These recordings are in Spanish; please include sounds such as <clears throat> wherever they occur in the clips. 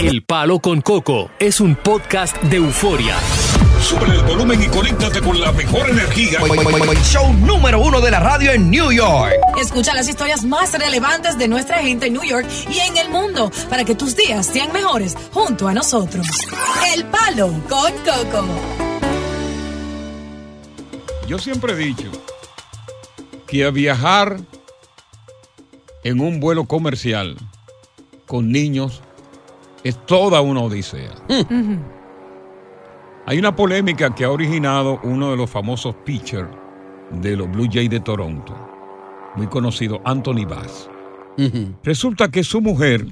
El Palo con Coco es un podcast de euforia. Sube el volumen y conéctate con la mejor energía. Show número uno de la radio en New York. Escucha las historias más relevantes de nuestra gente en New York y en el mundo para que tus días sean mejores junto a nosotros. El Palo con Coco. Yo siempre he dicho que a viajar en un vuelo comercial con niños es toda una odisea. Hay una polémica que ha originado uno de los famosos pitchers de los Blue Jays de Toronto, muy conocido, Anthony Bass. Resulta que su mujer,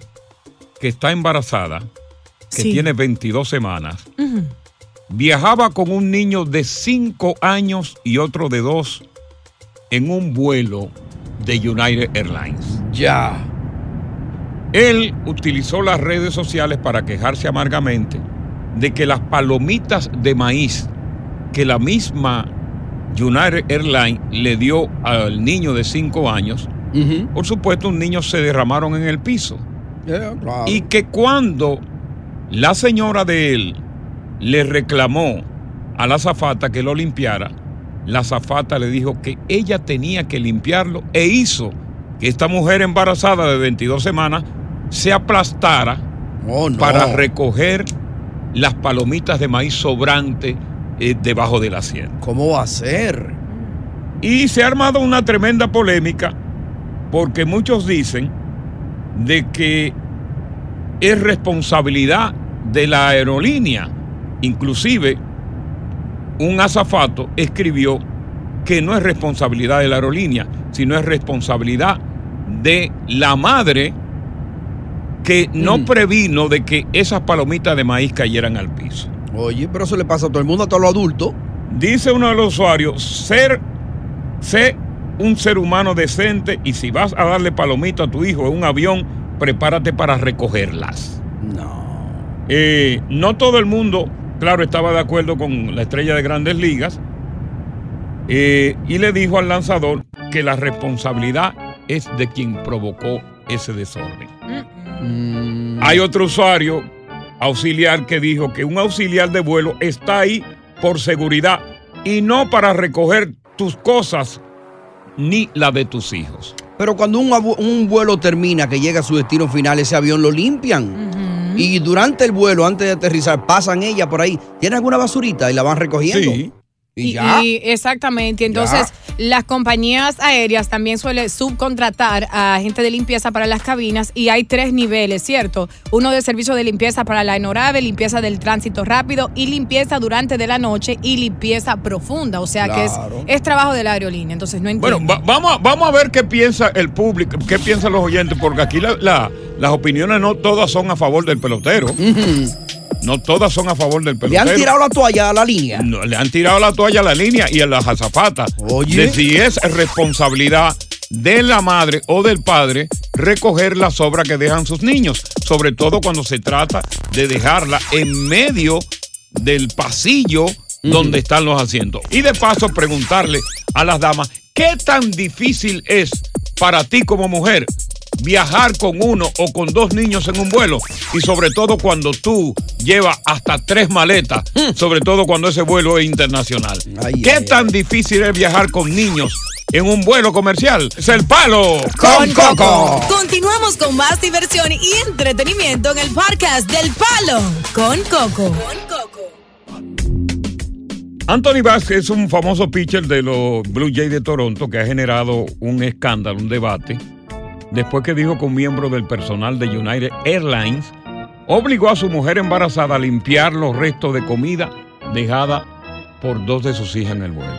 que está embarazada, que Sí. tiene 22 semanas, viajaba con un niño de 5 años y otro de 2 en un vuelo de United Airlines. Ya. Él utilizó las redes sociales para quejarse amargamente de que las palomitas de maíz que la misma United Airlines le dio al niño de 5 años, por supuesto, un niño se derramaron en el piso. Y que cuando la señora de él le reclamó a la zafata que lo limpiara, la zafata le dijo que ella tenía que limpiarlo e hizo que esta mujer embarazada de 22 semanas se aplastara para recoger las palomitas de maíz sobrante eh, debajo del asiento. ¿Cómo va a ser? Y se ha armado una tremenda polémica porque muchos dicen de que es responsabilidad de la aerolínea. Inclusive, un azafato escribió que no es responsabilidad de la aerolínea, sino es responsabilidad de la madre que no previno de que esas palomitas de maíz cayeran al piso. Oye, pero eso le pasa a todo el mundo, a todos los adultos. Dice uno de los usuarios, ser, sé un ser humano decente y si vas a darle palomita a tu hijo en un avión, prepárate para recogerlas. No. no todo el mundo, claro, estaba de acuerdo con la estrella de grandes ligas eh, y le dijo al lanzador que la responsabilidad es de quien provocó ese desorden. Hay otro usuario auxiliar que dijo que un auxiliar de vuelo está ahí por seguridad y no para recoger tus cosas ni la de tus hijos. Pero cuando un, un vuelo termina, que llega a su destino final, ese avión lo limpian. Y durante el vuelo, antes de aterrizar, pasan ella por ahí. ¿Tiene alguna basurita y la van recogiendo? Sí. Y ya. exactamente. Entonces, las compañías aéreas también suelen subcontratar a gente de limpieza para las cabinas y hay tres niveles, ¿cierto? Uno de servicio de limpieza para la aeronave, limpieza del tránsito rápido y limpieza durante de la noche y limpieza profunda. O sea que es, es trabajo de la aerolínea. Entonces, no entiendo. Bueno, va- vamos, a, vamos a ver qué piensa el público, qué piensan los oyentes, porque aquí la- la- las opiniones no todas son a favor del pelotero. <laughs> No todas son a favor del Le pelotero. han tirado la toalla a la línea. No, le han tirado la toalla a la línea y a las azafatas. Oye. De si es responsabilidad de la madre o del padre recoger la sobra que dejan sus niños, sobre todo cuando se trata de dejarla en medio del pasillo donde están los asientos. Y de paso preguntarle a las damas, ¿qué tan difícil es para ti como mujer viajar con uno o con dos niños en un vuelo? Y sobre todo cuando tú llevas hasta tres maletas, sobre todo cuando ese vuelo es internacional. ¿Qué tan difícil es viajar con niños en un vuelo comercial? Es el palo con Coco. Continuamos con más diversión y entretenimiento en el podcast del Palo con Coco. Anthony Vázquez es un famoso pitcher de los Blue Jays de Toronto que ha generado un escándalo, un debate, después que dijo que un miembro del personal de United Airlines obligó a su mujer embarazada a limpiar los restos de comida dejada por dos de sus hijas en el vuelo.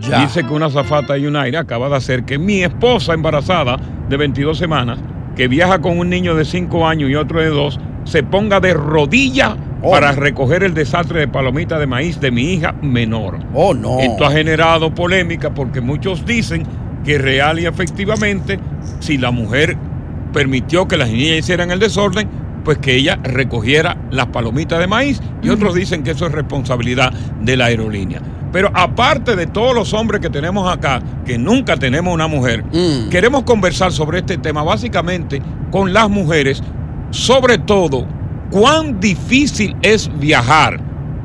Ya. Dice que una azafata de United acaba de hacer que mi esposa embarazada de 22 semanas, que viaja con un niño de 5 años y otro de 2, se ponga de rodillas Oh. para recoger el desastre de palomita de maíz de mi hija menor. Oh, no. Esto ha generado polémica porque muchos dicen que real y efectivamente, si la mujer permitió que las niñas hicieran el desorden, pues que ella recogiera las palomitas de maíz y otros dicen que eso es responsabilidad de la aerolínea. Pero aparte de todos los hombres que tenemos acá, que nunca tenemos una mujer, queremos conversar sobre este tema básicamente con las mujeres, sobre todo cuán difícil es viajar,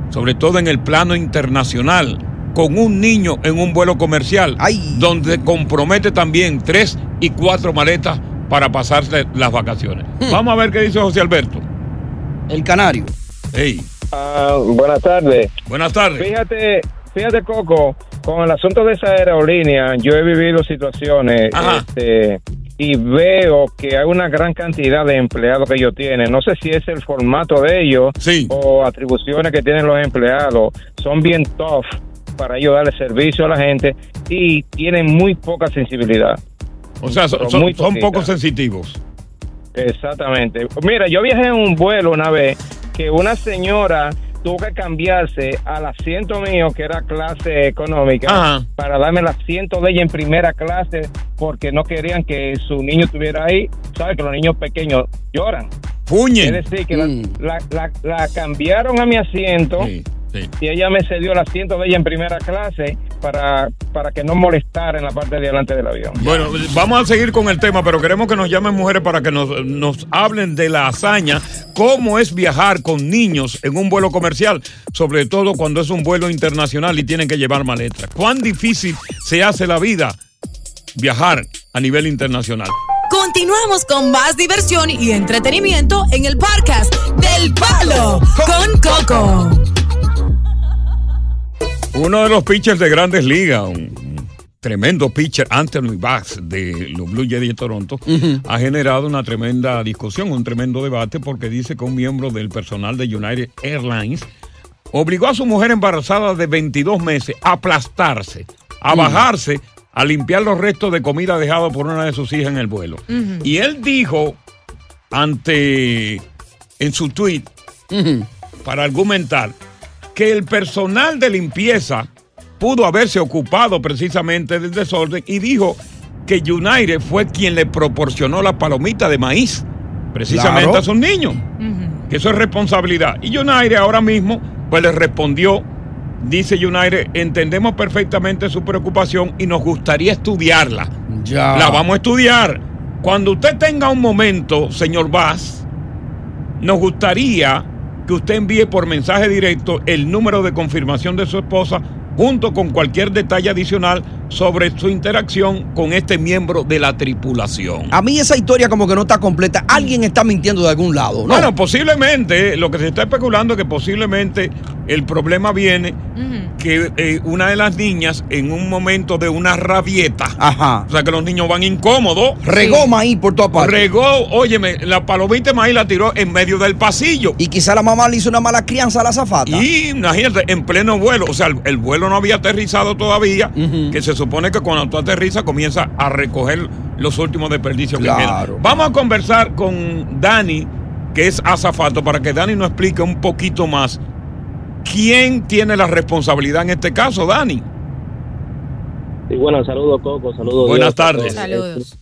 sobre todo en el plano internacional, con un niño en un vuelo comercial, donde compromete también tres y cuatro maletas para pasarse las vacaciones. Vamos a ver qué dice José Alberto. El canario. Hey. Ah, buenas tardes. Buenas tardes. Fíjate, fíjate Coco, con el asunto de esa aerolínea, yo he vivido situaciones este, y veo que hay una gran cantidad de empleados que ellos tienen. No sé si es el formato de ellos o atribuciones que tienen los empleados. Son bien tough para ellos darle servicio a la gente y tienen muy poca sensibilidad. O sea, son, son- poco sensitivos. Exactamente. Mira, yo viajé en un vuelo una vez que una señora tuvo que cambiarse al asiento mío, que era clase económica, Ajá. para darme el asiento de ella en primera clase, porque no querían que su niño estuviera ahí. ¿Sabes que los niños pequeños lloran? Puñen. Es decir, que la- la, la- la cambiaron a mi asiento y ella me cedió el asiento de ella en primera clase para, para que no molestara en la parte de adelante del avión. Bueno, vamos a seguir con el tema, pero queremos que nos llamen mujeres para que nos, nos hablen de la hazaña, cómo es viajar con niños en un vuelo comercial, sobre todo cuando es un vuelo internacional y tienen que llevar maletas. ¿Cuán difícil se hace la vida viajar a nivel internacional? Continuamos con más diversión y entretenimiento en el podcast del Palo con Coco. Uno de los pitchers de grandes ligas, un tremendo pitcher, Anthony Bass de los Blue Jays de Toronto, ha generado una tremenda discusión, un tremendo debate, porque dice que un miembro del personal de United Airlines obligó a su mujer embarazada de 22 meses a aplastarse, a bajarse, a limpiar los restos de comida dejado por una de sus hijas en el vuelo. Y él dijo ante en su tweet para argumentar que el personal de limpieza pudo haberse ocupado precisamente del desorden y dijo que United fue quien le proporcionó la palomita de maíz precisamente Claro. a sus niños, que eso es responsabilidad. Y United ahora mismo pues le respondió, dice United, entendemos perfectamente su preocupación y nos gustaría estudiarla. Ya. La vamos a estudiar. Cuando usted tenga un momento, señor Vaz, nos gustaría que usted envíe por mensaje directo el número de confirmación de su esposa junto con cualquier detalle adicional sobre su interacción con este miembro de la tripulación. A mí esa historia como que no está completa. Alguien está mintiendo de algún lado, ¿no? Bueno, posiblemente, lo que se está especulando es que posiblemente el problema viene que eh, una de las niñas en un momento de una rabieta, Ajá. o sea que los niños van incómodos, Regó maíz por toda parte. regó, óyeme, la palomita de maíz la tiró en medio del pasillo. Y quizá la mamá le hizo una mala crianza a la zafata. Y imagínate, en pleno vuelo, o sea, el, el vuelo no había aterrizado todavía, que se supone que cuando tú aterrizas comienza a recoger los últimos desperdicios que quedan. Vamos a conversar con Dani, que es azafato, para que Dani nos explique un poquito más quién tiene la responsabilidad en este caso, Dani. Sí, bueno, saludos Coco, saludos. Buenas Dios, tardes. Saludos.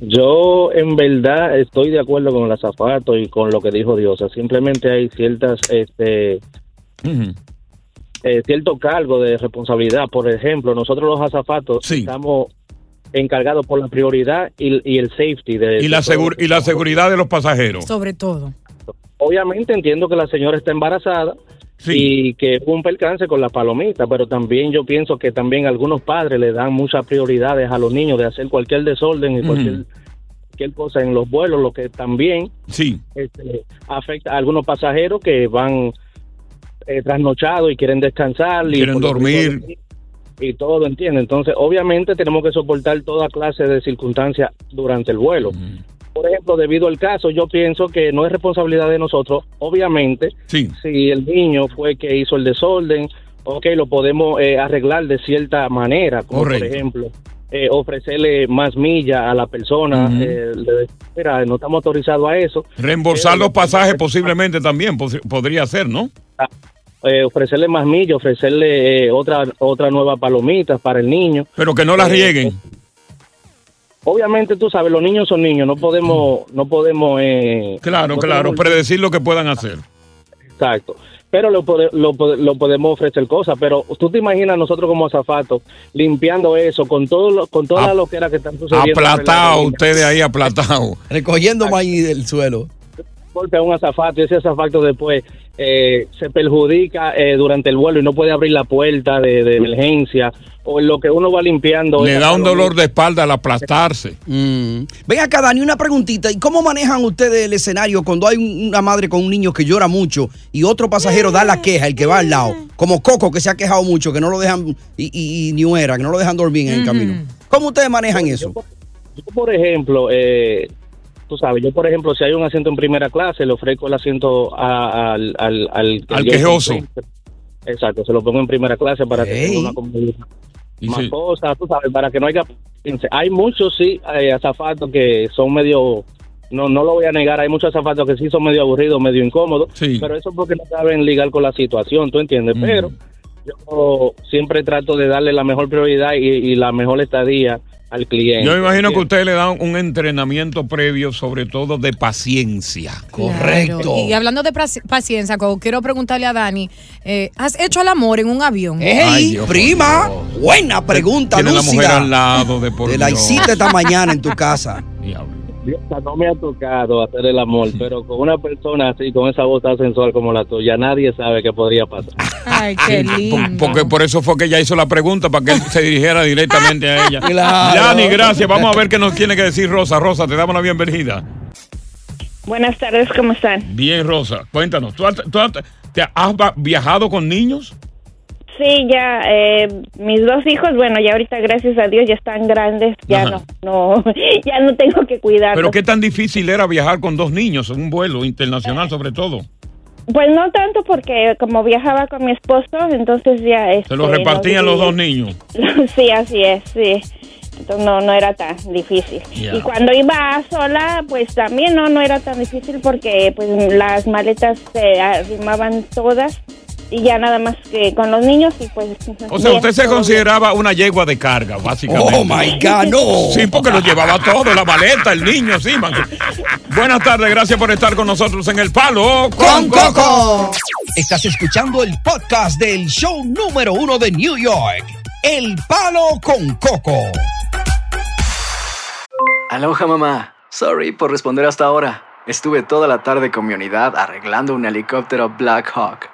Yo en verdad estoy de acuerdo con el azafato y con lo que dijo Diosa. Simplemente hay ciertas, este, eh, cierto cargo de responsabilidad. Por ejemplo, nosotros los azafatos estamos encargados por la prioridad y, y el safety de Y la, de segur- y la seguridad de los pasajeros. Sobre todo. Obviamente entiendo que la señora está embarazada y que hubo un percance con la palomita, pero también yo pienso que también algunos padres le dan muchas prioridades a los niños de hacer cualquier desorden y cualquier, cualquier cosa en los vuelos, lo que también Sí. este, afecta a algunos pasajeros que van eh, trasnochados y quieren descansar. y Quieren dormir. mismo- Y todo, ¿entiendes? Entonces, obviamente tenemos que soportar toda clase de circunstancias durante el vuelo. Por ejemplo, debido al caso, yo pienso que no es responsabilidad de nosotros, obviamente, Sí. si el niño fue que hizo el desorden, ok, lo podemos eh, arreglar de cierta manera, como Correcto. por ejemplo, eh, ofrecerle más millas a la persona, eh, le mira, no estamos autorizados a eso, Reembolsar los pasajes <laughs> posiblemente también podría ser, ¿no? Eh, ofrecerle más millas, ofrecerle eh, otra otra nueva palomita para el niño. Pero que no las Eh, rieguen. Obviamente, tú sabes, los niños son niños, no podemos, no podemos... eh, Claro, no claro, podemos- predecir lo que puedan hacer. Exacto. Pero lo, lo, lo podemos ofrecer cosas. Pero tú te imaginas nosotros como azafatos limpiando eso con todo lo, con toda la loquera que están sucediendo. Aplatado, ustedes ahí aplatado. Recogiendo maíz del suelo. golpe a un azafato y ese azafato después eh, se perjudica eh, durante el vuelo y no puede abrir la puerta de, de emergencia o en lo que uno va limpiando. Le da un dolor de espalda al aplastarse. Mm. Ven acá, Dani, una preguntita. ¿Y cómo manejan ustedes el escenario cuando hay un- una madre con un niño que llora mucho y otro pasajero da la queja, el que va al lado? Como Coco, que se ha quejado mucho, que no lo dejan, y, y, y Niuera, que no lo dejan dormir en el camino. ¿Cómo ustedes manejan eso? Yo, por ejemplo, eh, tú sabes, yo, por ejemplo, si hay un asiento en primera clase, le ofrezco el asiento a- al, al, al, Al quejoso. Exacto, se lo pongo en primera clase para que Ey. tenga una comodidad. Más sí. cosas, tú sabes, para que no haya... Hay muchos, sí, eh, azafatos que son medio... No, no lo voy a negar, hay muchos azafatos que sí son medio aburridos, medio incómodos, pero eso porque no saben ligar con la situación, ¿tú entiendes? Pero yo siempre trato de darle la mejor prioridad y, y la mejor estadía al cliente. Yo me imagino que ustedes le dan un entrenamiento previo, sobre todo de paciencia. Claro. Y hablando de paciencia, quiero preguntarle a Dani, eh, ¿has hecho el amor en un avión? ¡Ey, prima! Buena pregunta, Tiene la lúcida. mujer al lado de por Te la hiciste esta mañana en tu casa. <laughs> Diosa, no me ha tocado hacer el amor, pero con una persona así, con esa voz tan sensual como la tuya, nadie sabe qué podría pasar. Ay, qué lindo. Porque por eso fue que ella hizo la pregunta, para que él se dirigiera directamente a ella. <laughs> Claro. Dani, gracias. Vamos a ver qué nos tiene que decir Rosa. Rosa, te damos la bienvenida. Buenas tardes, ¿cómo están? Bien, Rosa. Cuéntanos, ¿tú, has- tú has- te has va- viajado con niños? Sí, ya eh, mis dos hijos, bueno, ya ahorita gracias a Dios ya están grandes, ya Ajá. no, no, <laughs> ya no tengo que cuidarlos. Pero qué tan difícil era viajar con dos niños en un vuelo internacional, sobre todo. Pues no tanto porque como viajaba con mi esposo, entonces ya Se este, los repartían nos los dos niños. <laughs> Sí, así es, sí. Entonces no, no era tan difícil. Y cuando iba sola, pues también no, no era tan difícil porque pues las maletas se arrimaban todas y ya nada más que con los niños y pues... O sea, bien, usted se bien. consideraba una yegua de carga, básicamente. Oh, my God, no. Sí, porque lo llevaba todo, la maleta, el niño, sí, man. Buenas tardes, gracias por estar con nosotros en El Palo con Coco. Estás escuchando el podcast del show número uno de New York, El Palo con Coco. Aloha mamá. Sorry por responder hasta ahora. Estuve toda la tarde con mi unidad arreglando un helicóptero Black Hawk.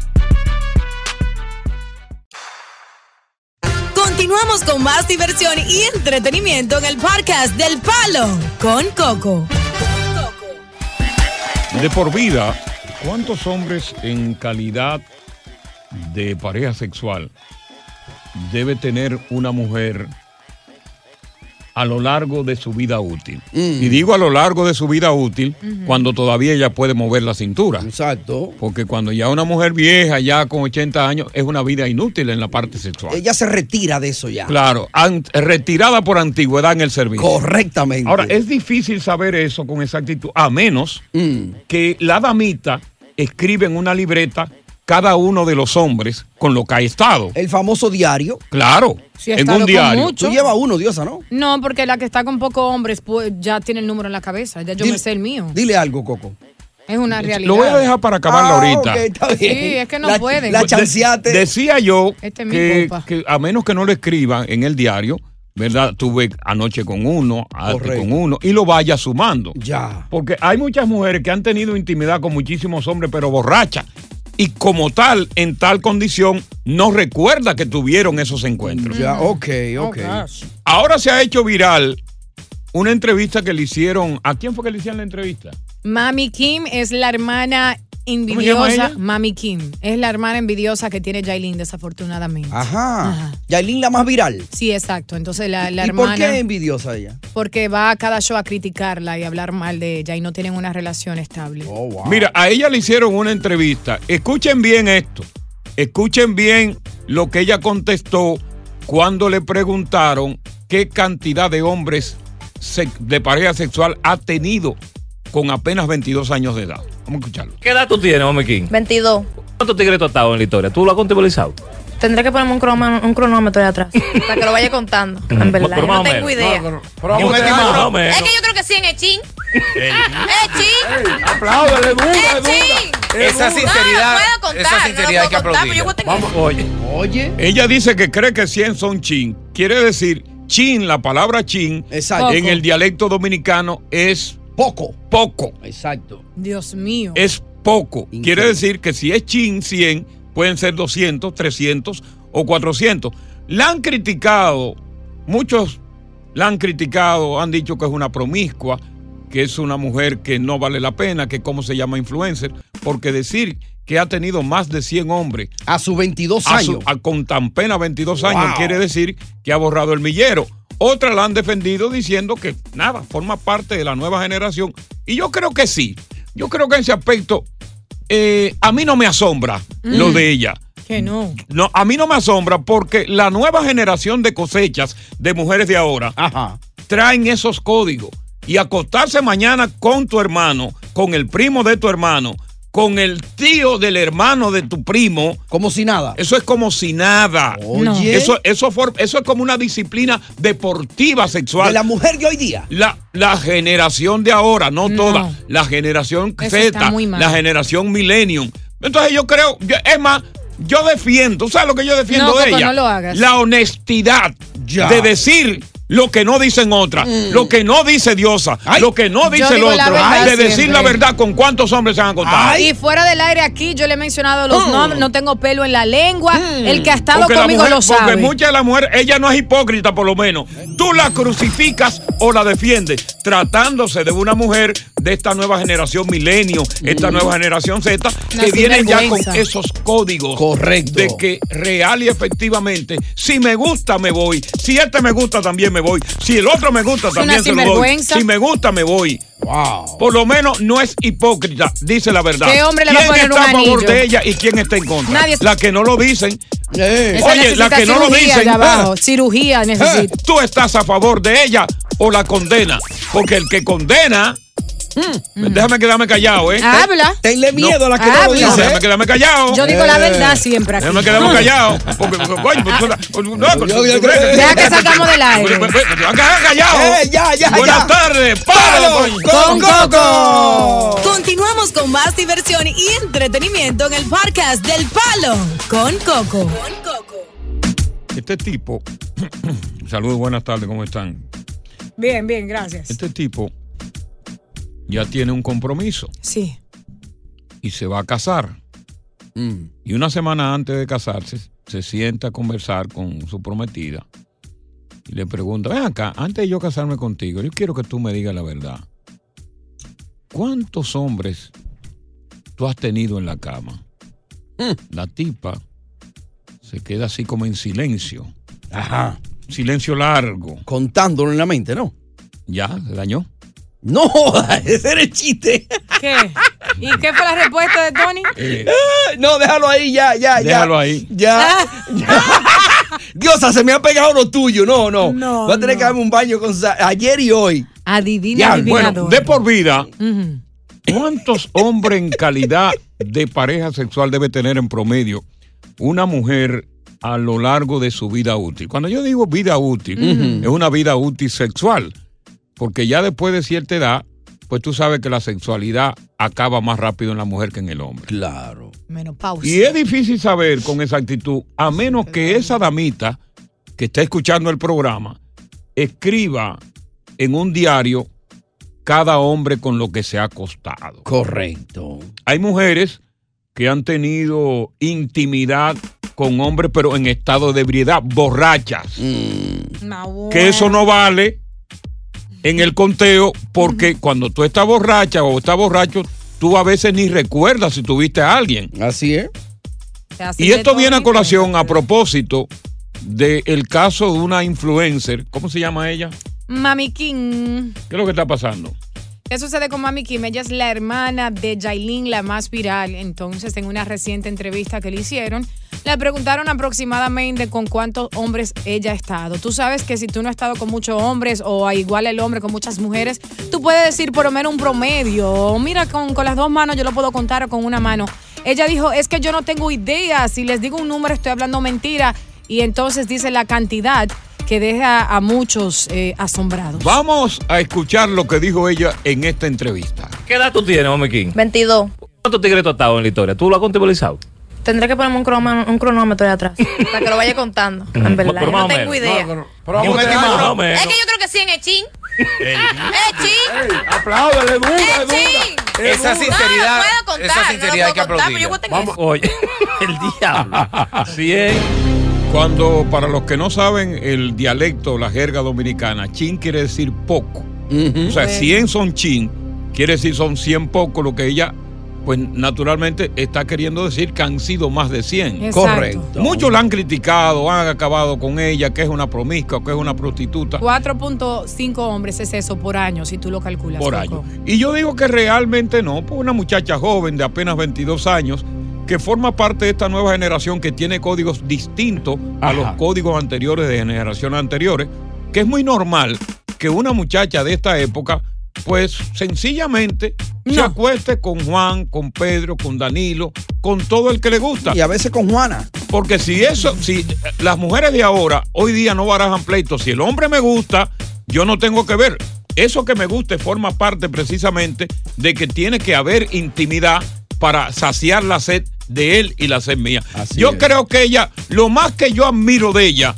Continuamos con más diversión y entretenimiento en el podcast del Palo con Coco. De por vida, ¿cuántos hombres en calidad de pareja sexual debe tener una mujer a lo largo de su vida útil? Y digo a lo largo de su vida útil cuando todavía ella puede mover la cintura. Exacto. Porque cuando ya una mujer vieja, ya con 80 años, es una vida inútil en la parte sexual. Ella se retira de eso ya. Claro, retirada por antigüedad en el servicio. Correctamente. Ahora, es difícil saber eso con exactitud, a menos Mm. que la damita escribe en una libreta cada uno de los hombres con lo que ha estado. El famoso diario. Claro, en estado un con diario. mucho. Tú llevas uno, Diosa, ¿no? No, porque la que está con pocos hombres pues, ya tiene el número en la cabeza. Ya yo Dile- me sé el mío. Dile algo, Coco. Es una realidad. Lo voy a dejar para acabarla Ah, ahorita. ok, está bien. Sí, es que no La- pueden. La De- chanceate. decía yo Este es mi que, que a menos que no lo escriban en el diario, ¿verdad? Tuve anoche con uno, antes con uno, y lo vaya sumando. Ya. Porque hay muchas mujeres que han tenido intimidad con muchísimos hombres, pero borrachas. Y como tal, en tal condición, no recuerda que tuvieron esos encuentros. Ya, ok, ok. Ahora se ha hecho viral una entrevista que le hicieron. ¿A quién fue que le hicieron la entrevista? Mami Kim es la hermana envidiosa. Mami Kim es la hermana envidiosa que tiene Jailin, desafortunadamente. Ajá. Yailin la más viral. Sí, exacto. Entonces la, la ¿Y hermana. por qué envidiosa ella? Porque va a cada show a criticarla y hablar mal de ella y no tienen una relación estable. Oh, Mira, a ella le hicieron una entrevista. Escuchen bien esto. Escuchen bien lo que ella contestó cuando le preguntaron qué cantidad de hombres de pareja sexual ha tenido con apenas 22 años de edad. Vamos a escucharlo. ¿Qué edad tú tienes, Mami King? 22. ¿Cuántos tigres tú has estado en la historia? ¿Tú lo has contabilizado? Tendré que ponerme un, crono- un cronómetro de atrás <laughs> para que lo vaya contando. En verdad, Pero yo no tengo idea. No, pero vamos a meter más o menos. Es que yo creo que sí en Echín. <laughs> Echín. Apláudale, dura, Echín. Esa sinceridad- No, no puedo contar, esa no sinceridad hay que puedo contar, pero yo aplaudirla. voy a tener- Vamos, oye. Oye. Ella dice que cree que 100 son chin. Quiere decir, chin, la palabra chin, Exacto. en el dialecto dominicano es poco. Poco. Exacto. Dios mío. Es poco. Quiere decir que si es chin 100, pueden ser 200, 300 o 400. La han criticado, muchos la han criticado, han dicho que es una promiscua, que es una mujer que no vale la pena, que cómo se llama influencer, porque decir que ha tenido más de 100 hombres a sus 22 a su- años. a- con tan pena 22 años quiere decir que ha borrado el millero. Otras la han defendido diciendo que nada, forma parte de la nueva generación. Y yo creo que sí. Yo creo que en ese aspecto eh, a mí no me asombra lo Mm. de ella. Que no. No, a mí no me asombra porque la nueva generación de cosechas de mujeres de ahora traen esos códigos. Y acostarse mañana con tu hermano, con el primo de tu hermano, con el tío del hermano de tu primo. Como si nada. Eso es como si nada. Oye. Eso, eso, for- eso es como una disciplina deportiva sexual. De la mujer de hoy día. La, la generación de ahora, no, toda, la generación Eso Z, la generación Millennium. Entonces yo creo, yo- es más, yo defiendo, ¿sabes lo que yo defiendo No, de Coco, ella? no lo hagas. La honestidad Ya. de decir lo que no dicen otras, lo que no dice Diosa, lo que no dice el la otro, verdad de decir siempre. la verdad con cuántos hombres se han acostado. Y fuera del aire aquí, yo le he mencionado los Mm. nombres, no tengo pelo en la lengua. El que ha estado Porque la conmigo mujer- lo sabe. Porque muchas de las mujeres, ella no es hipócrita por lo menos. Tú la crucificas o la defiendes tratándose de una mujer de esta nueva generación milenio, esta nueva generación Z, Una que vienen ya con esos códigos Correcto. de que real y efectivamente, si me gusta, me voy. Si este me gusta, también me voy. Si el otro me gusta, también se lo doy. Si me gusta, me voy. Wow. Por lo menos no es hipócrita, dice la verdad. ¿Qué hombre le va a ¿Quién poner un está a favor anillo? de ella y quién está en contra? Nadie- La que no lo dicen. Esa Oye, la que no lo cirugía dicen. abajo. ah, Cirugía necesita. eh, ¿Tú estás a favor de ella o la condena? Porque el que condena. Déjame quedarme callado, ¿eh? Habla. Tenle miedo a la que no lo Habla. dice. Déjame quedarme callado. Yo digo la verdad siempre aquí. Déjame quedarme callado. <laughs> Porque, coño, pues, no, pues, yo- tú- Deja que sacamos del aire. Pues, pues, pues, callado. Eh, ya, ya, Buenas ya. tardes. Palo con Coco. Continuamos con más diversión y entretenimiento en el podcast del Palo con Coco. Este tipo. <clears throat> Saludos, buenas tardes, ¿cómo están? Bien, bien, gracias. Este tipo ya tiene un compromiso Sí. y se va a casar. Mm. Y una semana antes de casarse, se sienta a conversar con su prometida y le pregunta, ven acá, antes de yo casarme contigo, yo quiero que tú me digas la verdad. ¿Cuántos hombres tú has tenido en la cama? La tipa se queda así como en silencio. Ajá. Silencio largo. Contándolo en la mente, ¿no? Ya, se dañó. No, <laughs> ese era el chiste. ¿Qué? ¿Y qué fue la respuesta de Tony? Eh, No, déjalo ahí, ya, ya, ya. Déjalo ahí. Ya. <laughs> Diosa, se me ha pegado lo tuyo. No, no. No, Voy a tener que darme un baño con ayer y hoy. Adivina, Ya, adivinador. bueno, de por vida. ¿cuántos hombres en calidad de pareja sexual debe tener en promedio una mujer a lo largo de su vida útil? Cuando yo digo vida útil, es una vida útil sexual, porque ya después de cierta edad, pues tú sabes que la sexualidad acaba más rápido en la mujer que en el hombre. Claro. Menopausia. Y es difícil saber con exactitud, a menos que esa damita que está escuchando el programa escriba en un diario cada hombre con lo que se ha acostado. Correcto. Hay mujeres que han tenido intimidad con hombres, pero en estado de ebriedad, borrachas. Que eso no vale en el conteo, porque cuando tú estás borracha o estás borracho, tú a veces ni recuerdas si tuviste a alguien. Así es. Así Y esto viene a colación a propósito del caso de una influencer. ¿Cómo se llama ella? Mami King. ¿Qué es lo que está pasando? ¿Qué sucede con Mami Kim? Ella es la hermana de Jailin, la más viral. Entonces, en una reciente entrevista que le hicieron, le preguntaron aproximadamente con cuántos hombres ella ha estado. Tú sabes que si tú no has estado con muchos hombres o igual el hombre con muchas mujeres, tú puedes decir por lo menos un promedio. Mira, con, con las dos manos yo lo puedo contar con una mano. Ella dijo, es que yo no tengo idea. Si les digo un número, estoy hablando mentira. Y entonces dice la cantidad que deja a muchos eh, asombrados. Vamos a escuchar lo que dijo ella en esta entrevista. ¿Qué edad tú tienes, Mami King? 22. ¿Cuántos tigres tú has estado en la historia? ¿Tú lo has contabilizado? Tendré que ponerme un, croma- un cronómetro de atrás <laughs> para que lo vaya contando. En verdad, Pero no tengo idea. No, pero. Es que yo creo que sí en Echín. ¡Echín! Apláudele, dura, ¡Echín! Esa sinceridad- No, no puedo contar, esa sinceridad hay que no puedo contar, aplaudirla. pero yo voy a tener Vamos, oye, <laughs> el diablo. <laughs> 100. Cuando, para los que no saben el dialecto, la jerga dominicana, chin quiere decir poco. O sea, 100 son chin, quiere decir son 100 poco, lo que ella, pues naturalmente está queriendo decir que han sido más de 100. Exacto. Correcto. Muchos la han criticado, han acabado con ella, que es una promiscua, que es una prostituta. 4.5 hombres es eso por año, si tú lo calculas. por año. Y yo digo que realmente no, pues una muchacha joven de apenas 22 años que forma parte de esta nueva generación que tiene códigos distintos a los códigos anteriores de generaciones anteriores, que es muy normal que una muchacha de esta época pues sencillamente se acueste con Juan, con Pedro, con Danilo, con todo el que le gusta. Y a veces con Juana. Porque si eso, si las mujeres de ahora, hoy día no barajan pleitos, si el hombre me gusta, yo no tengo que ver. Eso que me guste forma parte precisamente de que tiene que haber intimidad para saciar la sed de él y la sed mía. yo creo que ella, lo más que yo admiro de ella,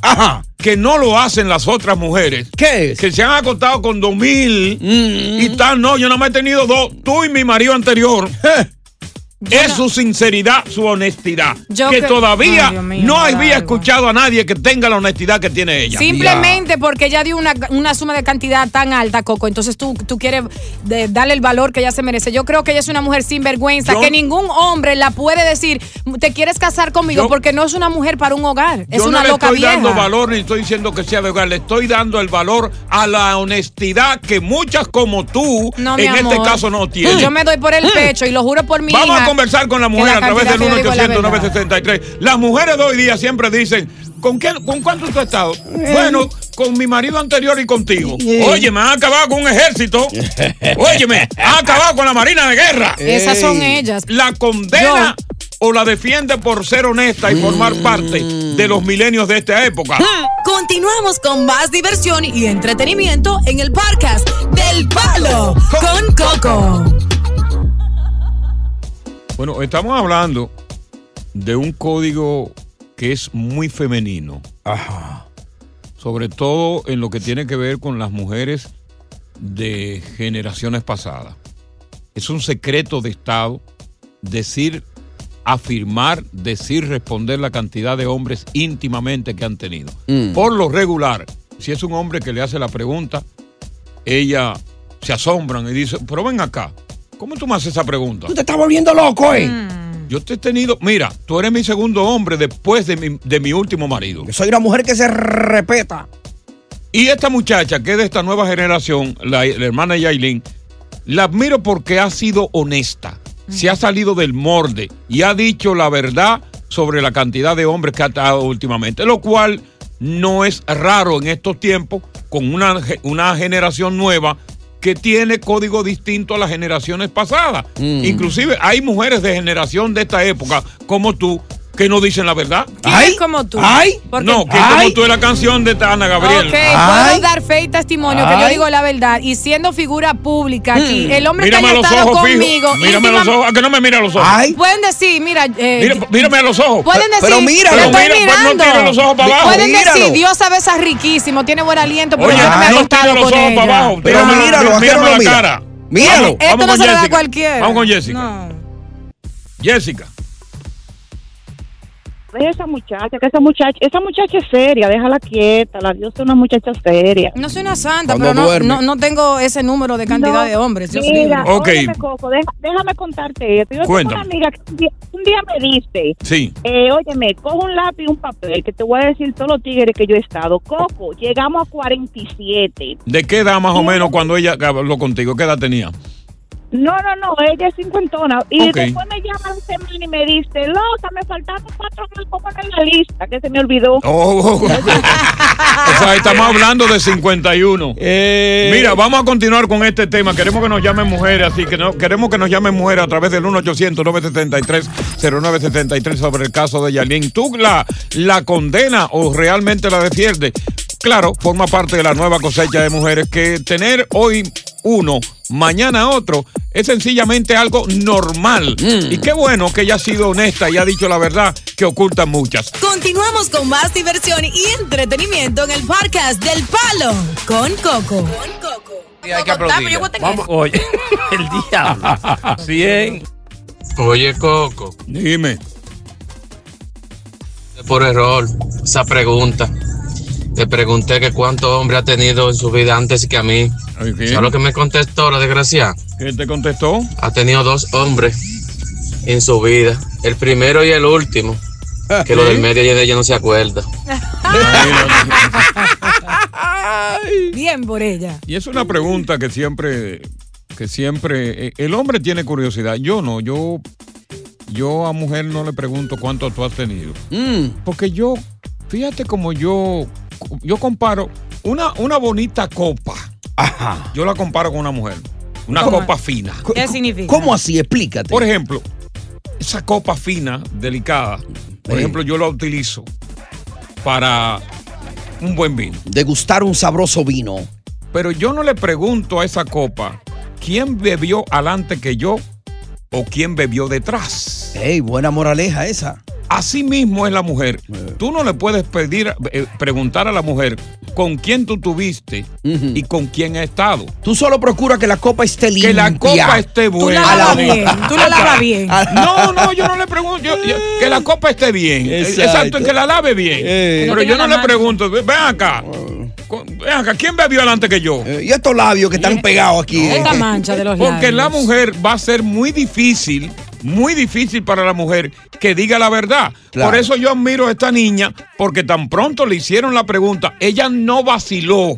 que no lo hacen las otras mujeres. ¿Qué es? Que se han acostado con dos mil y tal. No, yo no me he tenido dos. Tú y mi marido anterior. <laughs> es su sinceridad, su honestidad. Yo que que- todavía mío, no había algo. escuchado a nadie que tenga la honestidad que tiene ella. Simplemente porque ella dio una, una suma de cantidad tan alta, Coco, entonces tú, tú quieres de- darle el valor que ella se merece. Yo creo que ella es una mujer sin vergüenza, que ningún hombre la puede decir, te quieres casar conmigo, Yo- porque no es una mujer para un hogar, es Yo una no le loca estoy vieja. dando valor ni estoy diciendo que sea de hogar, le estoy dando el valor a la honestidad que muchas como tú No, en este caso no tienen. Yo me doy por el <clears throat> pecho y lo juro por mi Vamos hija. Conversar con la mujer a través del que yo digo es la 1 verdad. 963 Las mujeres de hoy día siempre dicen, ¿con, qué, ¿con cuánto tú has estado? Bueno, con mi marido anterior y contigo. <laughs> Oye, me han acabado con un ejército. Oye, me <laughs> han acabado con la Marina de Guerra. Esas son ellas. La condena o la defiende por ser honesta y formar parte de los milenios de esta época. <laughs> Continuamos con más diversión y entretenimiento en el podcast del Palo con Coco. Bueno, estamos hablando de un código que es muy femenino. Ajá. Sobre todo en lo que tiene que ver con las mujeres de generaciones pasadas. Es un secreto de Estado decir, afirmar, decir, responder la cantidad de hombres íntimamente que han tenido. Mm. Por lo regular, si es un hombre que le hace la pregunta, ella se asombran y dice, pero ven acá, ¿cómo tú me haces esa pregunta? Tú te estás volviendo loco, ¿eh? Yo te he tenido, mira, tú eres mi segundo hombre después de mi, de mi último marido. Soy una mujer que se respeta. Y esta muchacha, que es de esta nueva generación, la, la hermana Yailin, la admiro porque ha sido honesta, se ha salido del morde y ha dicho la verdad sobre la cantidad de hombres que ha estado últimamente, lo cual no es raro en estos tiempos con una, una generación nueva que tiene código distinto a las generaciones pasadas. Mm. Inclusive hay mujeres de generación de esta época como tú que no dicen la verdad. ¿Quién es como tú? Porque- No, que Ay. como tú es la canción de Ana Gabriel. Ok, puedo dar fe y testimonio que yo Ay. digo la verdad. Y siendo figura pública aquí, Mm. el hombre Mírame que a haya los estado ojos, fijo. conmigo. Mírame a los íntima- ojos. ¿A que no me mira a los ojos? Pueden decir, mira. eh, Mira- mírame a los ojos. Pueden decir, Pero estoy Pero mira, pues no mirando. tire los ojos para abajo. Pueden Míralo. decir, Dios sabe esa riquísimo, tiene buen aliento, pero Oye, yo no me he no acostado tire los con ojos ella. para abajo. Pero míralo, ¿a mírame no la mira? cara. Míralo. Vamos, Esto no con se lo da a Jessica. cualquiera. Vamos con Jessica. No. Jessica. Deja esa muchacha, que esa muchacha, esa muchacha es seria, déjala quieta, la Dios es una muchacha seria. No soy una santa, Cuando pero no, no, no tengo ese número de cantidad No, de hombres. Dios Mira. Ok. óyeme, Coco, deja- déjame contarte esto. Yo tengo una amiga que un día, un día me dice, Sí. eh, óyeme, coge un lápiz y un papel, que te voy a decir todos los tigres que yo he estado. Coco, llegamos a 47. ¿De qué edad más o menos cuando ella habló contigo? ¿Qué edad tenía? No, no, no, ella es cincuentona. Y después me llama la semana y me dice, loca, me faltaron cuatro más como en la lista, que se me olvidó. Oh, <laughs> o sea, estamos hablando de 51. Eh. Mira, vamos a continuar con este tema. Queremos que nos llamen mujeres, así que no, queremos que nos llamen mujeres a través del 1-800-973-0973 sobre el caso de Yalín. ¿Tú la, la condena o realmente la defiendes? Claro, forma parte de la nueva cosecha de mujeres que tener hoy uno, mañana otro, es sencillamente algo normal. Y qué bueno que ella ha sido honesta y ha dicho la verdad que ocultan muchas. Continuamos con más diversión y entretenimiento en el podcast del Palo con Coco. hay que aplaudir. Vamos, oye, <laughs> el diablo. <laughs> 100. Oye, Coco. Dime. Por error, esa pregunta. Le pregunté que cuántos hombres ha tenido en su vida antes que a mí. ¿Sabes lo que me contestó la desgracia? ¿Qué te contestó? Ha tenido dos hombres en su vida. El primero y el último. Que lo del medio ella, ella no se acuerda. Bien por ella. Y es una pregunta que siempre, que siempre, eh, el hombre tiene curiosidad. Yo no, yo, yo a mujer no le pregunto cuánto tú has tenido. Porque yo, fíjate como yo, yo comparo una, una bonita copa. Yo la comparo con una mujer. Una ¿Cómo? copa fina. ¿Qué significa? ¿Cómo así? Explícate. Por ejemplo, esa copa fina, delicada, por Sí. ejemplo, yo la utilizo para un buen vino. Degustar un sabroso vino. Pero yo no le pregunto a esa copa quién bebió adelante que yo o quién bebió detrás. Ey, buena moraleja esa. Así mismo es la mujer. Tú no le puedes pedir, eh, preguntar a la mujer con quién tú tuviste y con quién ha estado. Tú solo procuras que la copa esté limpia. Que la copa esté Tú buena. la lavas bien. Tú la lavas <laughs> bien. No, no, yo no le pregunto. yo- yo- que la copa esté bien. Exacto. Exacto, que la lave bien. Eh. Pero yo no le pregunto, ven acá. Con- Ven acá, ¿quién bebió adelante que yo? y estos labios que están pegados aquí. eh. Esta mancha de los Porque labios. la mujer va a ser muy difícil, muy difícil para la mujer que diga la verdad. Claro. Por eso yo admiro a esta niña, porque tan pronto le hicieron la pregunta, ella no vaciló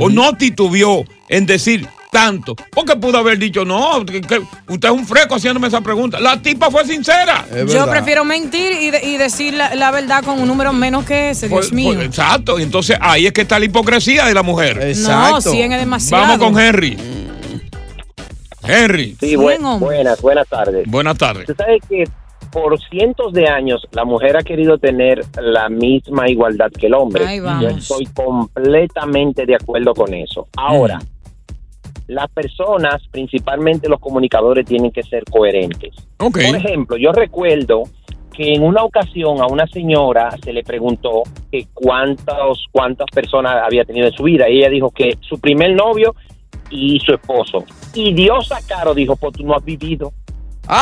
o no titubeó en decir tanto. Porque pudo haber dicho, no, que- que usted es un fresco haciéndome esa pregunta. La tipa fue sincera. Yo prefiero mentir y, de- y decir la, la verdad con un número menos que ese, Dios Pues- mío. pues, exacto, entonces ahí es que está la hipocresía de la mujer. No, 100 es demasiado. Vamos con Henry. Henry. Sí, bu- buenas, buenas tardes. Buenas tardes. Usted sabe que por cientos de años la mujer ha querido tener la misma igualdad que el hombre. Ahí vamos. Yo estoy completamente de acuerdo con eso. Ahora, las personas, principalmente los comunicadores, tienen que ser coherentes. Por ejemplo, yo recuerdo que en una ocasión a una señora se le preguntó que cuántos, cuántas personas había tenido en su vida y ella dijo que su primer novio y su esposo. Y Dios Caro dijo, pues tú no has vivido. <laughs> Tú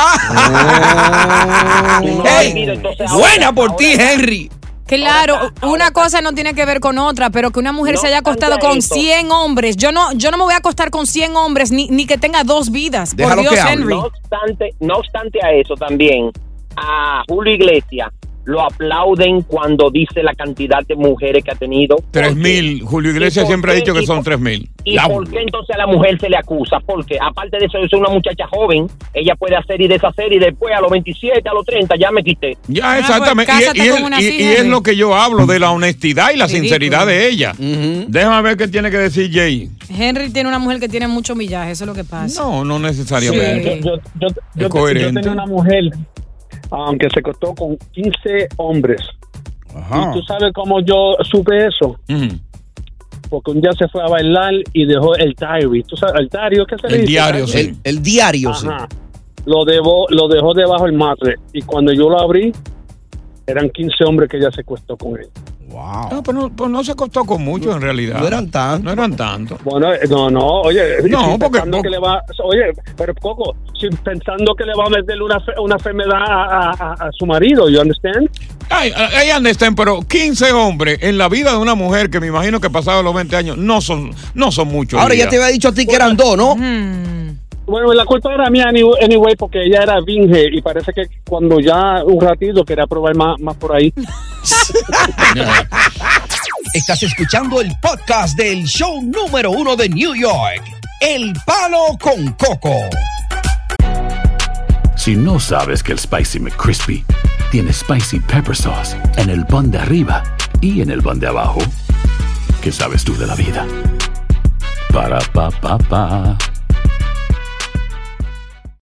no has Ey, vivido, entonces buena ahora- por ti, Henry. Claro, una cosa no tiene que ver con otra, pero que una mujer No se haya acostado con eso. 100 hombres. Yo no, yo no me voy a acostar con 100 hombres ni, ni que tenga dos vidas. Por Dios, Henry. No obstante, no obstante a eso también, a Julio Iglesias lo aplauden cuando dice la cantidad de mujeres que ha tenido. Tres mil. Julio Iglesias siempre ha dicho que ¿Y son tres mil. ¿Y por qué entonces a la mujer se le acusa? Porque aparte de eso, es una muchacha joven, ella puede hacer y deshacer y después a los 27, a los 30 ya me quité. Ya, exactamente. Y- y, es- y- y es lo que yo hablo de la honestidad y la Ridículo. sinceridad de ella. Déjame ver qué tiene que decir Jay. Henry tiene una mujer que tiene mucho millaje, eso es lo que pasa. No, no necesariamente. Sí. Yo, yo, Es yo, coherente. yo tenía una mujer aunque se acostó con 15 hombres. Ajá. ¿Y tú sabes cómo yo supe eso? Porque un día se fue a bailar y dejó el diary. ¿Tú sabes el diario qué se le El dice? diario, sí. El- el diario, sí. Lo, debo, lo dejó debajo del matre. Y cuando yo lo abrí, eran 15 hombres que ella se acostó con él. No, pero no, pues no se costó con mucho en realidad. No eran tantos. No eran tantos. Bueno, eh, no, no, oye, No, si porque- pensando que le va, oye, pero Coco, si pensando que le va a meterle una, una enfermedad a, a- a su marido, ¿you understand? Ay, ahí understand, pero 15 hombres en la vida de una mujer que me imagino que pasados los 20 años no son, no son muchos. Ahora ya te había dicho a ti que eran dos, ¿no? Bueno, la culpa era mía anyway, porque ella era vinge y parece que cuando ya un ratito quería probar más, más por ahí. <laughs> Estás escuchando el podcast del show número uno de New York, El Palo con Coco. Si no sabes que el Spicy McCrispy tiene Spicy Pepper Sauce en el pan de arriba y en el pan de abajo, ¿qué sabes tú de la vida? Para, pa, pa, pa.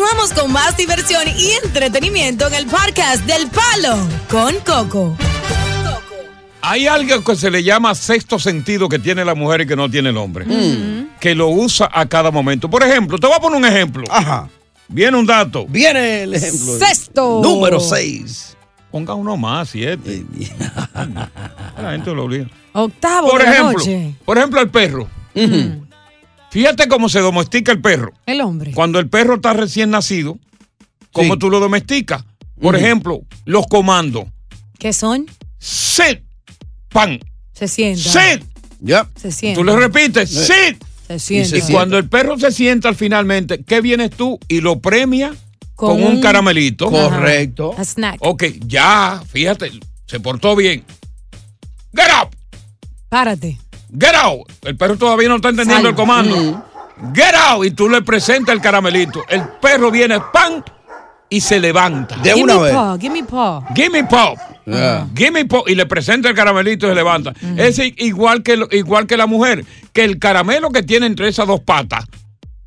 Continuamos con más diversión y entretenimiento en el podcast del Palo con Coco. Hay algo que se le llama sexto sentido que tiene la mujer y que no tiene el hombre. Que lo usa a cada momento. Por ejemplo, te voy a poner un ejemplo. Ajá. Viene un dato. Viene el ejemplo. Sexto. Número 6. Ponga uno más, siete. la gente lo obliga. Octavo Por de la ejemplo, noche. por ejemplo, el perro. Fíjate cómo se domestica el perro. El hombre. Cuando el perro está recién nacido, ¿cómo tú lo domesticas? Por ejemplo, los comandos. ¿Qué son? Sit. Pan. Se sienta. Sit. Ya. Se sienta. Tú le repites, sit. Se sienta. Y cuando el perro se sienta finalmente, ¿qué vienes tú? Y lo premia con, Con un, un- caramelito. Correcto. A snack. Ok, ya, fíjate, se portó bien. Get up, Párate. Get out. El perro todavía no está entendiendo el comando. Get out. Y tú le presentas el caramelito. El perro viene, pan, y se levanta. De give una me vez. paw, give me paw. Give me pop. Yeah. Give me pop. Y le presenta el caramelito y se levanta. Es i- igual que, igual que la mujer, que el caramelo que tiene entre esas dos patas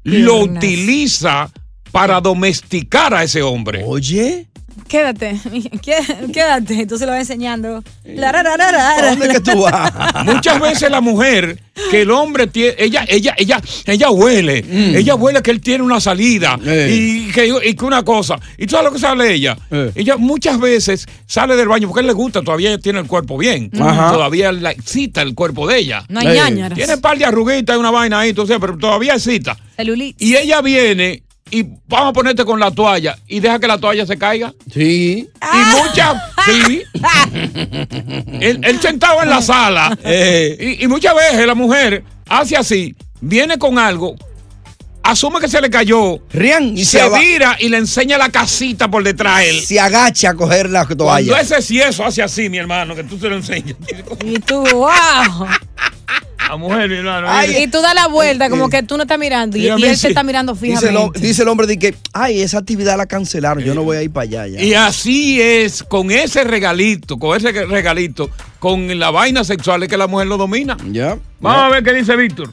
lo utiliza para domesticar a ese hombre. Oye. Quédate, <laughs> qué- quédate, se lo vas enseñando. La, ra, ra, ra, ra, ra. ¿Dónde que tú vas? <laughs> Muchas veces la mujer, que el hombre tiene, ella, ella, ella, ella huele, ella huele que él tiene una salida Eh. y, que, y que una cosa. ¿Y tú sabes lo que sale ella? Eh. Ella muchas veces sale del baño porque a él le gusta, todavía ella tiene el cuerpo bien. Ajá. Todavía la excita el cuerpo de ella. No hay Eh. Tiene un par de arruguitas y una vaina ahí, tú sabes, pero todavía excita. Celulitis. Y ella viene y vamos a ponerte con la toalla y deja que la toalla se caiga. Sí. Y muchas, sí. <laughs> él, él sentado en la sala. Eh. Y, y muchas veces la mujer hace así, viene con algo, asume que se le cayó, Rian, y se vira y le enseña la casita por detrás a él. se agacha a coger la Cuando toalla. ese sí eso hace así, mi hermano, que tú se lo enseñas. Y tú, wow. La mujer, mi hermano. Ay, mire. Y tú das la vuelta como que tú no estás mirando y, él sí. te está mirando Dice el, fijamente. dice el hombre de que, ay, esa actividad la cancelaron, yo no voy a ir para allá ya. Y así es, con ese regalito, con ese regalito, con la vaina sexual es que la mujer lo domina. Ya. Vamos a ver qué dice Víctor.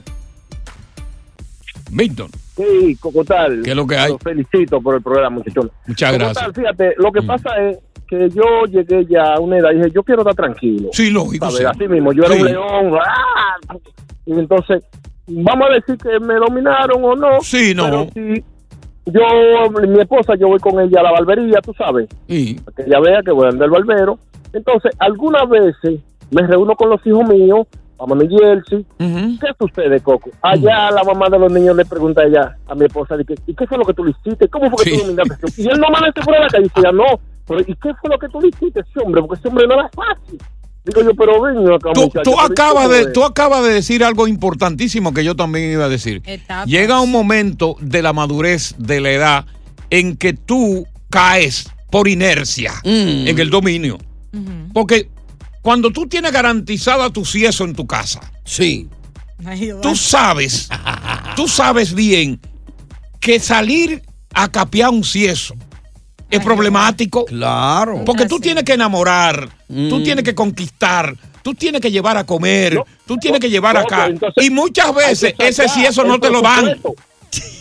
Víctor, Sí, Cocotal. ¿Qué es lo que hay? Los felicito por el programa, muchachos. muchas Cocotal, gracias. fíjate, lo que pasa es que yo llegué ya a una edad y dije, yo quiero estar tranquilo. Sí, lógico. Así mismo, yo era Sí. un león. ¡ah! Y entonces, vamos a decir que me dominaron o no. Sí, no. Pero si yo, mi esposa, yo voy con ella a la barbería, tú sabes, Sí. para que ella vea que voy a andar al barbero. Entonces, algunas veces me reúno con los hijos míos, vamos a New Jersey. Ujú. ¿Qué sucede, Coco? Allá la mamá de los niños le pregunta a ella, a mi esposa, de que, ¿y qué fue lo que tú le hiciste? ¿Cómo fue que Sí. tú dominaste? Y él no amanece la calle. Y ella, no, pero ¿y qué fue lo que tú le hiciste a ese hombre? Porque ese hombre no era fácil. Digo yo, pero ven acá, Tú, muchacho, tú pero ¿y acabas de, tú acabas de decir algo importantísimo que yo también iba a decir. Etapas. Llega un momento de la madurez, de la edad, en que tú caes por inercia Mm. en el dominio. Porque cuando tú tienes garantizada tu cieso en tu casa, Sí. Tú sabes, <laughs> tú sabes bien que salir a capear un cieso es problemático. Claro. Porque tú tienes que enamorar, tú Mm. tienes que conquistar, tú tienes que llevar a comer, No, tú tienes que llevar no, acá. entonces y muchas veces ese eso no te lo dan.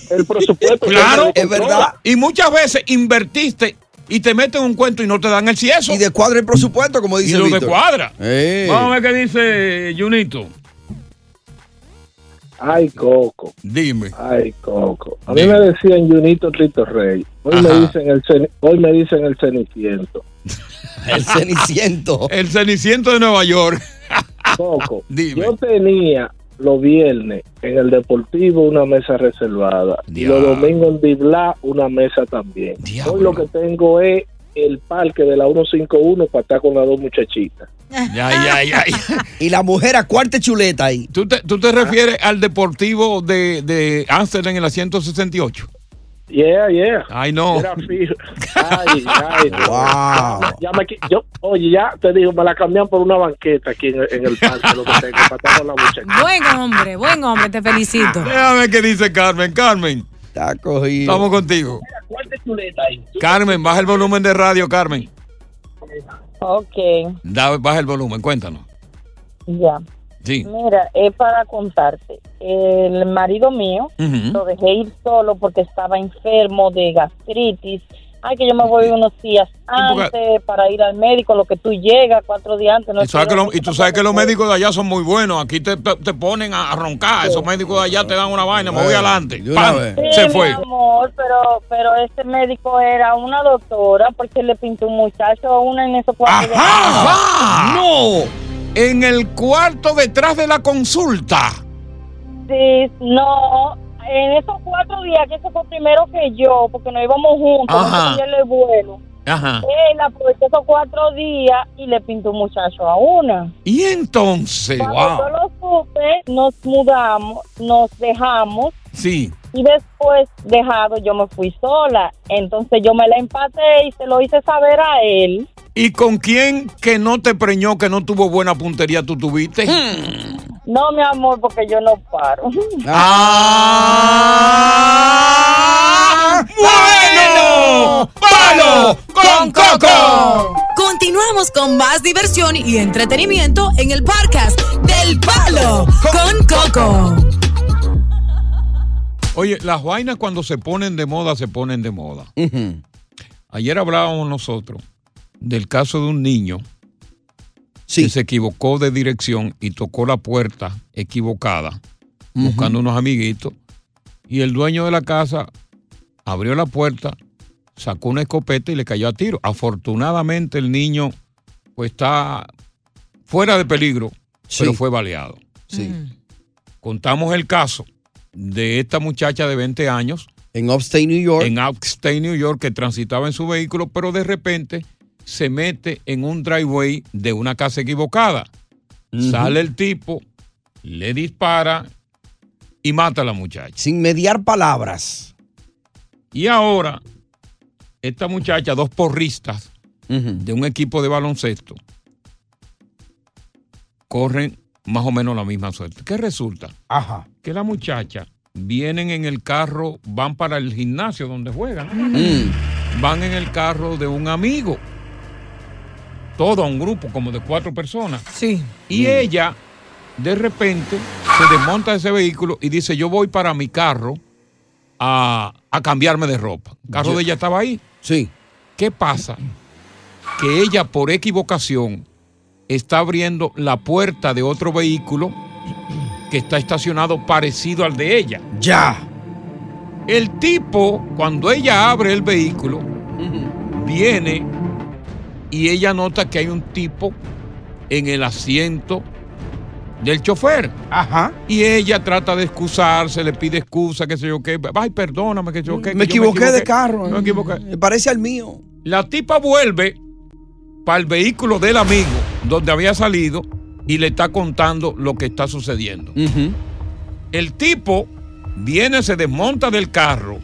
El presupuesto. Claro, Es lo verdad. Y muchas veces invertiste y te meten un cuento y no te dan el cieso. Y de cuadra el presupuesto, como Y dice lo de Víctor. cuadra. Eh. Vamos a ver qué dice Junito. Ay, Coco. Dime. Ay, Coco. A mí Dime. me decían Junito Trito Rey. Hoy Ajá. me dicen el ceni- hoy me dicen el ceniciento. <laughs> El ceniciento. <laughs> El Ceniciento de Nueva York. Coco. <laughs> Dime. Yo tenía los viernes en el Deportivo una mesa reservada y los Diablo. domingos en Dibla una mesa también. Diablo. Hoy lo que tengo es el parque de la 151 para estar con las dos muchachitas. Ya, ya, <laughs> ya. ya. Y la mujer a cuarta chuleta ahí. ¿Tú, te, tú te refieres al deportivo de, de Amsterdam en la 168? Yeah, yeah. Ay, no. Era fijo. <laughs> Ay, ay, no. Wow. Ya me qui- yo, oye, ya te digo, me la cambian por una banqueta aquí en, el- en el parque, lo que tengo, para estar con la muchacha. <laughs> Buen hombre, buen hombre, te felicito. Déjame ver qué dice Carmen. Carmen, Está cogido. estamos contigo. ¿Cuál es chuleta ahí? Carmen, baja el volumen de radio, Carmen. Ok, Da- baja el volumen, cuéntanos. ya. Sí. Mira, es para contarte. El marido mío lo dejé ir solo porque estaba enfermo de gastritis. Ay, que yo me voy unos días porque- antes para ir al médico, lo que tú llegas cuatro días antes. No Y, sabes que lo- y tú sabes que los médicos de allá son muy buenos. Aquí te, te- te ponen a, roncar. Esos médicos de allá te dan una vaina. Me voy adelante. Se mi fue. amor, pero, pero este médico era una doctora porque le pintó un muchacho a una en esos cuatro días. ¡Ajá! ¡No! En el cuarto detrás de la consulta. Sí, no, en esos cuatro días que se fue primero que yo, porque nos íbamos juntos, Ajá. cogía el vuelo. Ajá. Él aprovechó esos cuatro días y le pintó un muchacho a una. Y entonces, Cuando wow. yo lo supe, nos mudamos, nos dejamos Sí. y después dejado yo me fui sola. Entonces yo me la empaté y se lo hice saber a él. ¿Y con quién que no te preñó, que no tuvo buena puntería tú tuviste? Hmm. No, mi amor, porque yo no paro. <laughs> ¡Ah! ¡Bueno! ¡Palo con Coco! Continuamos con más diversión y entretenimiento en el podcast del Palo con Coco. Oye, las vainas cuando se ponen de moda, se ponen de moda. Ayer hablábamos nosotros del caso de un niño que se equivocó de dirección y tocó la puerta equivocada, buscando unos amiguitos, y el dueño de la casa abrió la puerta, sacó una escopeta y le cayó a tiro. Afortunadamente el niño pues está fuera de peligro, pero fue baleado. Sí. Contamos el caso de esta muchacha de 20 años. En Upstate New York. En Upstate New York que transitaba en su vehículo, pero de repente se mete en un driveway de una casa equivocada. Sale el tipo, le dispara y mata a la muchacha. Sin mediar palabras. Y ahora, esta muchacha, dos porristas de un equipo de baloncesto, corren más o menos la misma suerte. ¿Qué resulta? Ajá. Que la muchacha vienen en el carro, van para el gimnasio donde juegan. Mm. Van en el carro de un amigo. Todo un grupo, como de cuatro personas. Sí. Y ella, de repente, se desmonta de ese vehículo y dice, yo voy para mi carro a, a cambiarme de ropa. El carro de ella estaba ahí. Sí. ¿Qué pasa? Que ella, por equivocación, está abriendo la puerta de otro vehículo que está estacionado parecido al de ella. Ya. El tipo, cuando ella abre el vehículo, viene y ella nota que hay un tipo en el asiento del chofer. Ajá. Y ella trata de excusarse, le pide excusa, qué sé yo qué. Ay, perdóname, que yo qué. Me equivoqué de carro. Me equivoqué. Me parece al mío. La tipa vuelve para el vehículo del amigo donde había salido y le está contando lo que está sucediendo. El tipo viene, se desmonta del carro.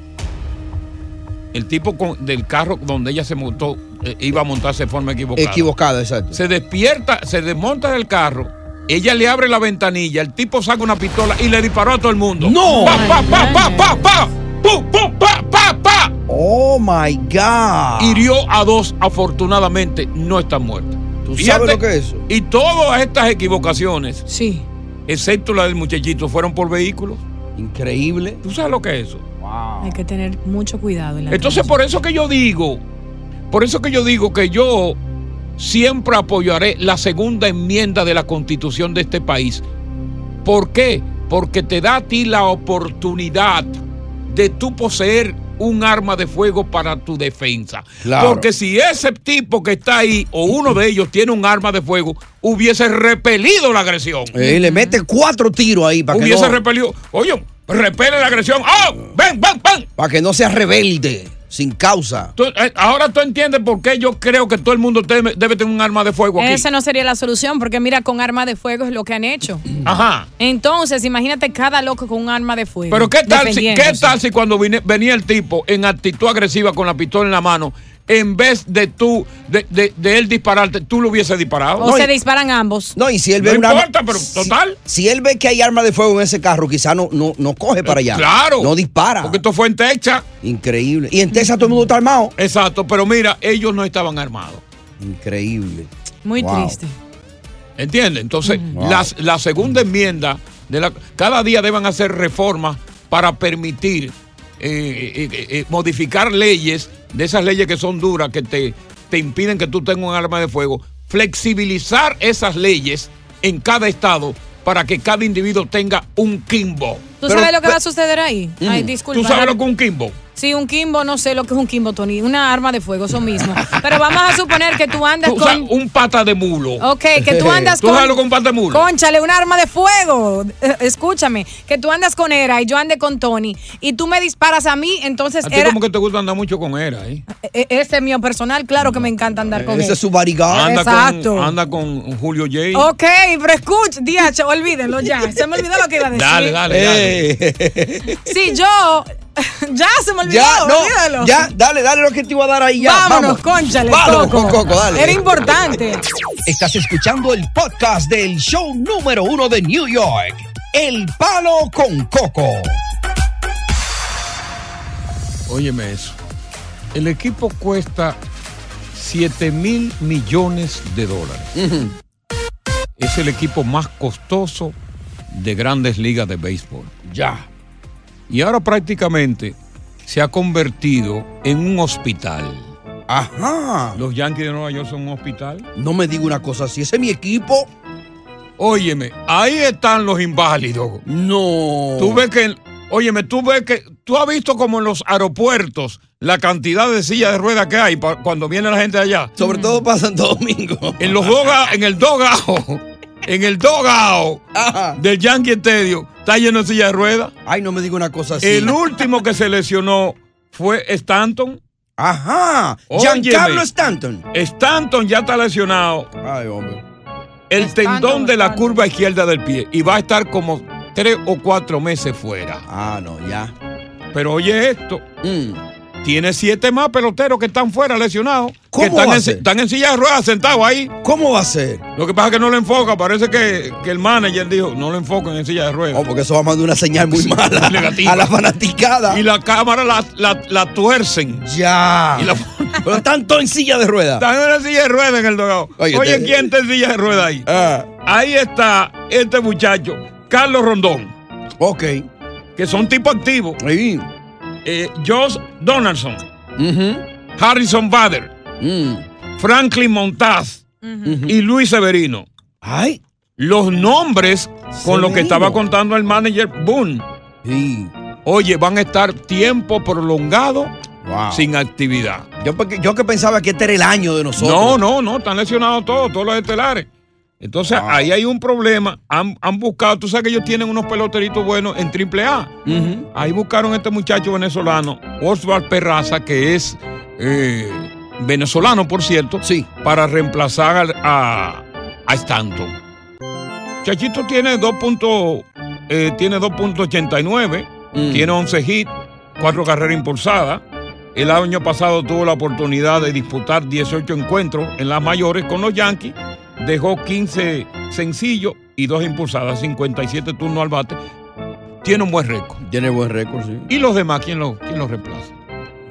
El tipo con- del carro donde ella se montó, eh, iba a montarse de forma equivocada. Equivocada, exacto. Se despierta, se desmonta del carro. Ella le abre la ventanilla, el tipo saca una pistola y le disparó a todo el mundo. ¡No! ¡Pa, pa, pa, pa, pa, pa! ¡Pum, pum, pa, pa, pa! Oh my God. Hirió a dos, afortunadamente no están muertos. ¿Tú sabes lo que es eso? Y todas estas equivocaciones, sí. excepto la del muchachito, fueron por vehículos. Increíble. ¿Tú sabes lo que es eso? Hay que tener mucho cuidado. En la Entonces, por eso que yo digo, por eso que yo digo que yo siempre apoyaré la segunda enmienda de la constitución de este país. ¿Por qué? Porque te da a ti la oportunidad de tú poseer un arma de fuego para tu defensa. Claro. Porque si ese tipo que está ahí o uno de ellos tiene un arma de fuego, hubiese repelido la agresión. Eh, le mete cuatro tiros ahí para que, hubiese no, repelido. Oye, repele la agresión. ¡Oh! ¡Ven, ven, ven! para que no sea rebelde, sin causa. Tú- eh, ahora tú entiendes por qué yo creo que todo el mundo debe, debe tener un arma de fuego aquí. Esa no sería la solución, porque mira, con arma de fuego es lo que han hecho. <clears throat> Ajá. Entonces, imagínate cada loco con un arma de fuego. Pero ¿qué tal, si, ¿qué tal si cuando vine- venía el tipo en actitud agresiva con la pistola en la mano, en vez de tú, de, de- de él dispararte, tú lo hubiese disparado? O se disparan ambos. No, y si él No ve un arma- importa, pero si- total. Si él ve que hay arma de fuego en ese carro, quizá no, no, no coge para allá. Claro. No dispara. Porque esto fue en Texas. Increíble. Y en Texas todo el mundo está armado. Exacto, pero mira, ellos no estaban armados. Increíble. Muy Wow. triste. ¿Entiendes? Entonces, Wow. las- la segunda enmienda, de la, cada día deben hacer reformas para permitir eh, eh, eh, modificar leyes, de esas leyes que son duras, que te, te impiden que tú tengas un arma de fuego, flexibilizar esas leyes en cada estado para que cada individuo tenga un Kimbo. ¿Tú sabes lo que va a suceder ahí? Ay, disculpa. ¿Tú sabes lo que es un Kimbo? Sí, un Kimbo, no sé lo que es un Kimbo, Tony. Una arma de fuego, eso mismo. Pero vamos a suponer que tú andas O sea, con. un pata de mulo. Ok, que tú andas ¿Tú con. que es un pata de mulo? Conchale, un arma de fuego. Eh, Escúchame, que tú andas con Era y yo ande con Tony y tú me disparas a mí, entonces A ti era. como que te gusta andar mucho con Era, ¿eh? e- Ese es mío personal, claro que me encanta andar con él. Ese es su. Anda Exacto. con, anda con Julio J. Ok, pero escucha, Diacho, olvídenlo ya. Se me olvidó lo que iba a decir. Dale, dale, dale. Sí, yo. <laughs> Ya se me olvidó, Ya, no, olvídalo. ya, dale, dale lo que te iba a dar ahí ya. Vámonos, vamos. cónchale, Vámonos Coco. con Coco, dale. Era importante. Estás escuchando el podcast del show número uno de New York, El Palo con Coco. Óyeme eso. El equipo cuesta 7 mil millones de dólares. Es el equipo más costoso de grandes ligas de béisbol. Ya. Y ahora prácticamente se ha convertido en un hospital. Ajá. Los Yankees de Nueva York son un hospital. No me diga una cosa así. Ese es mi equipo. Óyeme, ahí están los inválidos. No. Tú ves que, óyeme, tú ves que, tú has visto como en los aeropuertos la cantidad de sillas de ruedas que hay cuando viene la gente de allá. Sobre todo para Santo Domingo. En los doga, en el dogao, en el dogao del Yankee Stadium, está lleno de sillas de ruedas. Ay, no me diga una cosa así. El último que se lesionó fue Stanton. Ajá. Óyeme, Giancarlo Stanton. Stanton ya está lesionado. Ay, hombre. El tendón de la curva izquierda del pie y va a estar como tres o cuatro meses fuera. Ah, no, ya. Pero oye esto. Mm. Tiene siete más peloteros que están fuera lesionados. ¿Cómo que están va a en, ser? están en silla de ruedas sentados ahí. ¿Cómo va a ser? Lo que pasa es que no le enfoca. Parece que, que el manager dijo, no lo enfoquen en silla de ruedas. Oh, porque eso va a mandar una señal muy mala <laughs> Negativa. a la fanaticada. Y la cámara la, la, la tuercen. Ya. Y la- <laughs> Pero están todos en silla de ruedas. Están en una silla de ruedas en el dogado. Oye, Oye, te- ¿quién está en silla de ruedas ahí? Ah, Ahí está este muchacho, Carlos Rondón, ok. que son tipos activos. Ahí. Eh, Josh Donaldson. Harrison Bader, Mm. Franklin Montaz y Luis Severino. Ay. Los nombres con los que estaba contando el manager Boone. Sí. Oye, van a estar tiempo prolongado Wow. sin actividad. Yo, porque- yo que pensaba que este era el año de nosotros. No, no, no, están lesionados todos, todos los estelares. Entonces, ahí hay un problema. Han, han buscado, tú sabes que ellos tienen unos peloteritos buenos en AAA. Ujú. Ahí buscaron a este muchacho venezolano, Oswald Perraza, que es eh, venezolano, por cierto, Sí. para reemplazar a, a Stanton. Chachito tiene 2 punto, eh, tiene 2.89, Mm. tiene 11 hits, 4 carreras impulsadas. El año pasado tuvo la oportunidad de disputar 18 encuentros en las mayores con los Yankees. Dejó 15 sencillos y 2 impulsadas, 57 turnos al bate. Tiene un buen récord. Tiene buen récord, sí. ¿Y los demás quién los quién los reemplaza?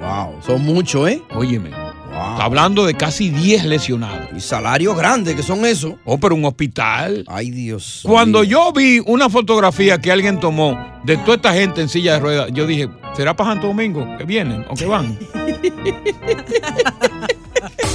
Wow. Son muchos, ¿eh? Óyeme, Wow. está hablando de casi 10 lesionados. Y salarios grandes que son eso. Oh, pero un hospital. Ay, Dios. Cuando yo vi una fotografía que alguien tomó de toda esta gente en silla de ruedas, yo dije, ¿será para Santo Domingo que vienen o que van? <laughs>